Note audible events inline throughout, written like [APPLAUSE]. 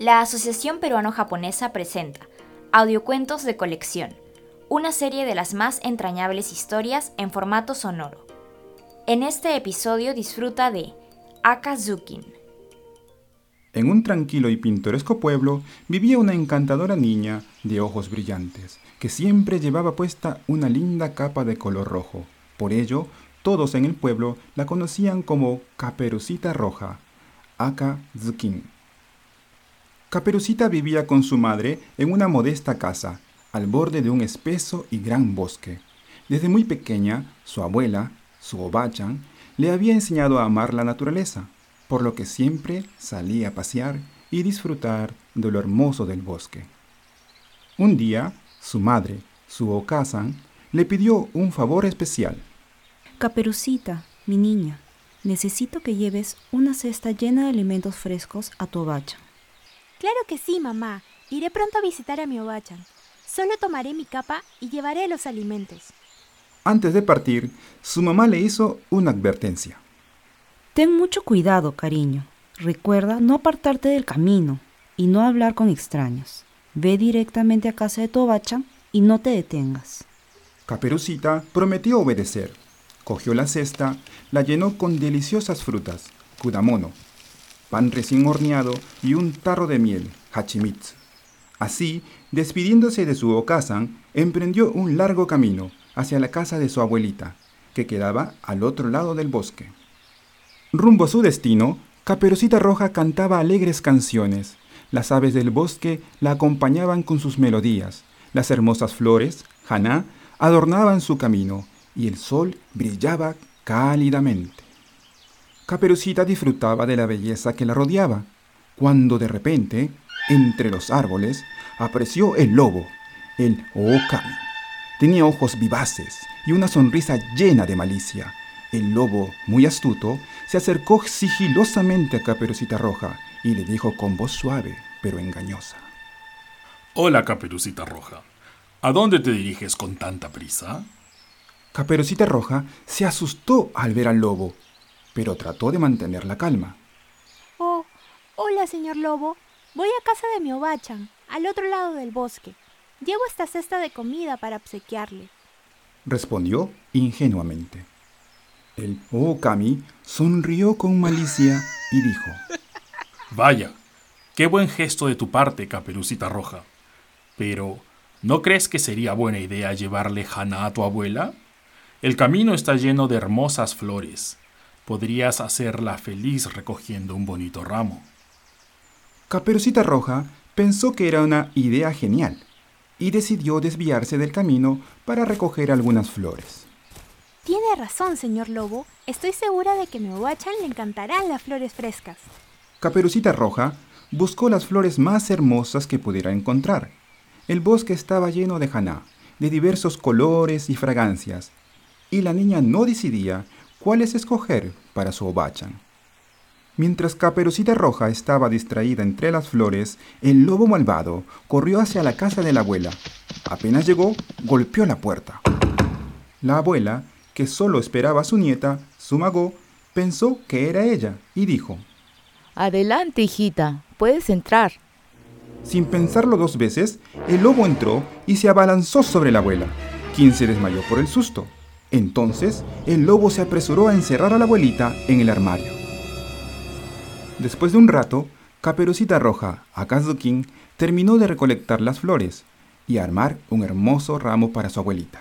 la Asociación Peruano-Japonesa presenta Audiocuentos de Colección, una serie de las más entrañables historias en formato sonoro. En este episodio disfruta de Akazukin. En un tranquilo y pintoresco pueblo vivía una encantadora niña de ojos brillantes, que siempre llevaba puesta una linda capa de color rojo. Por ello, todos en el pueblo la conocían como Caperucita Roja, Akazukin. Caperucita vivía con su madre en una modesta casa, al borde de un espeso y gran bosque. Desde muy pequeña, su abuela, su Obachan, le había enseñado a amar la naturaleza, por lo que siempre salía a pasear y disfrutar de lo hermoso del bosque. Un día, su madre, su Okazan, le pidió un favor especial. Caperucita, mi niña, necesito que lleves una cesta llena de alimentos frescos a tu Obachan. Claro que sí, mamá. Iré pronto a visitar a mi Obachan. Solo tomaré mi capa y llevaré los alimentos. Antes de partir, su mamá le hizo una advertencia. Ten mucho cuidado, cariño. Recuerda no apartarte del camino y no hablar con extraños. Ve directamente a casa de tu Obachan y no te detengas. Caperucita prometió obedecer. Cogió la cesta, la llenó con deliciosas frutas, kudamono, pan recién horneado y un tarro de miel, hachimitsu. Así, despidiéndose de su Okazan, emprendió un largo camino hacia la casa de su abuelita, que quedaba al otro lado del bosque. Rumbo a su destino, Caperucita Roja cantaba alegres canciones. Las aves del bosque la acompañaban con sus melodías. Las hermosas flores, Haná, adornaban su camino y el sol brillaba cálidamente. Caperucita disfrutaba de la belleza que la rodeaba, cuando de repente, entre los árboles, apareció el lobo, el Okami. Tenía ojos vivaces y una sonrisa llena de malicia. El lobo, muy astuto, se acercó sigilosamente a Caperucita Roja y le dijo con voz suave, pero engañosa. Hola, Caperucita Roja. ¿A dónde te diriges con tanta prisa? Caperucita Roja se asustó al ver al lobo pero trató de mantener la calma. Oh, hola, señor Lobo. Voy a casa de mi Obachan, al otro lado del bosque. Llevo esta cesta de comida para obsequiarle. Respondió ingenuamente. El Okami sonrió con malicia y dijo: [LAUGHS] Vaya, qué buen gesto de tu parte, Caperucita Roja. Pero, ¿no crees que sería buena idea llevarle Hana a tu abuela? El camino está lleno de hermosas flores podrías hacerla feliz recogiendo un bonito ramo. Caperucita Roja pensó que era una idea genial y decidió desviarse del camino para recoger algunas flores. Tiene razón, señor Lobo. Estoy segura de que a mi Obachan le encantarán las flores frescas. Caperucita Roja buscó las flores más hermosas que pudiera encontrar. El bosque estaba lleno de janá, de diversos colores y fragancias, y la niña no decidía cuáles escoger para su obachan. Mientras Caperucita Roja estaba distraída entre las flores, el lobo malvado corrió hacia la casa de la abuela. Apenas llegó, golpeó la puerta. La abuela, que solo esperaba a su nieta, Sumagó, pensó que era ella y dijo: Adelante, hijita, puedes entrar. Sin pensarlo dos veces, el lobo entró y se abalanzó sobre la abuela, quien se desmayó por el susto. Entonces, el lobo se apresuró a encerrar a la abuelita en el armario. Después de un rato, Caperucita Roja, Akazukin, terminó de recolectar las flores y armar un hermoso ramo para su abuelita.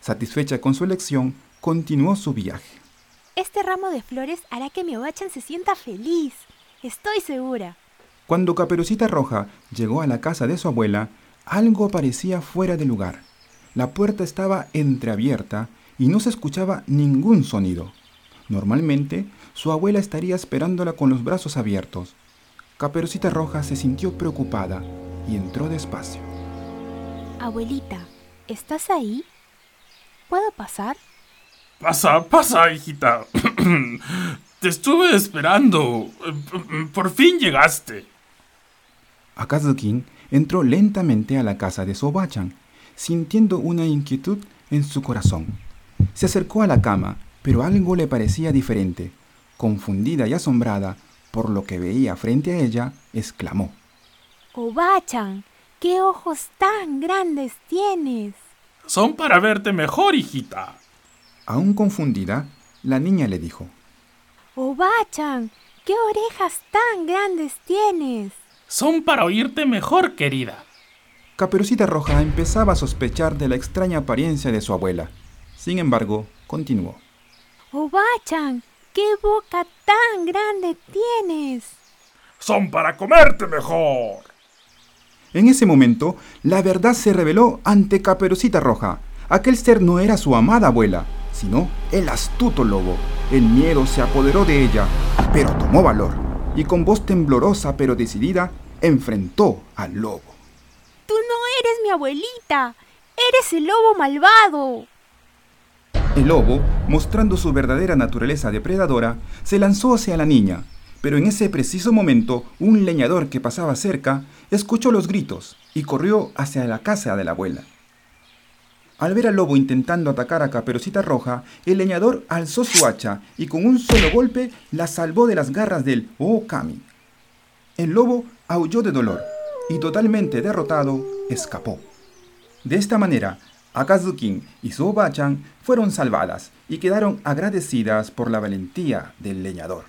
Satisfecha con su elección, continuó su viaje. Este ramo de flores hará que mi Obachan se sienta feliz. Estoy segura. Cuando Caperucita Roja llegó a la casa de su abuela, algo parecía fuera de lugar. La puerta estaba entreabierta y no se escuchaba ningún sonido. Normalmente, su abuela estaría esperándola con los brazos abiertos. Caperucita Roja se sintió preocupada y entró despacio. Abuelita, ¿estás ahí? ¿Puedo pasar? Pasa, pasa, hijita. [CLEARS THROAT] Te estuve esperando. Por fin llegaste. Akazukin entró lentamente a la casa de Sobachan, sintiendo una inquietud en su corazón. Se acercó a la cama, pero algo le parecía diferente. Confundida y asombrada por lo que veía frente a ella, exclamó. Obachan, qué ojos tan grandes tienes. Son para verte mejor, hijita. Aún confundida, la niña le dijo, Obachan, qué orejas tan grandes tienes. Son para oírte mejor, querida. Caperucita Roja empezaba a sospechar de la extraña apariencia de su abuela. Sin embargo, continuó. Obachan, qué boca tan grande tienes. Son para comerte mejor. En ese momento, la verdad se reveló ante Caperucita Roja. Aquel ser no era su amada abuela, sino el astuto lobo. El miedo se apoderó de ella, pero tomó valor y con voz temblorosa pero decidida enfrentó al lobo. Tú no eres mi abuelita, eres el lobo malvado. El lobo, mostrando su verdadera naturaleza depredadora, se lanzó hacia la niña, pero en ese preciso momento un leñador que pasaba cerca escuchó los gritos y corrió hacia la casa de la abuela. Al ver al lobo intentando atacar a Caperucita Roja, el leñador alzó su hacha y con un solo golpe la salvó de las garras del Okami. El lobo aulló de dolor y totalmente derrotado escapó. De esta manera, Akazukin y su Obachan fueron salvadas y quedaron agradecidas por la valentía del leñador.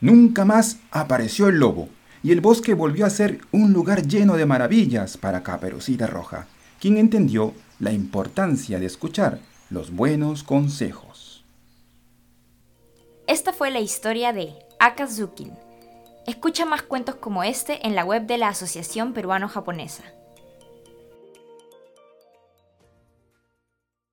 Nunca más apareció el lobo y el bosque volvió a ser un lugar lleno de maravillas para Caperucita Roja, quien entendió la importancia de escuchar los buenos consejos. Esta fue la historia de Akazukin. Escucha más cuentos como este en la web de la Asociación Peruano-Japonesa.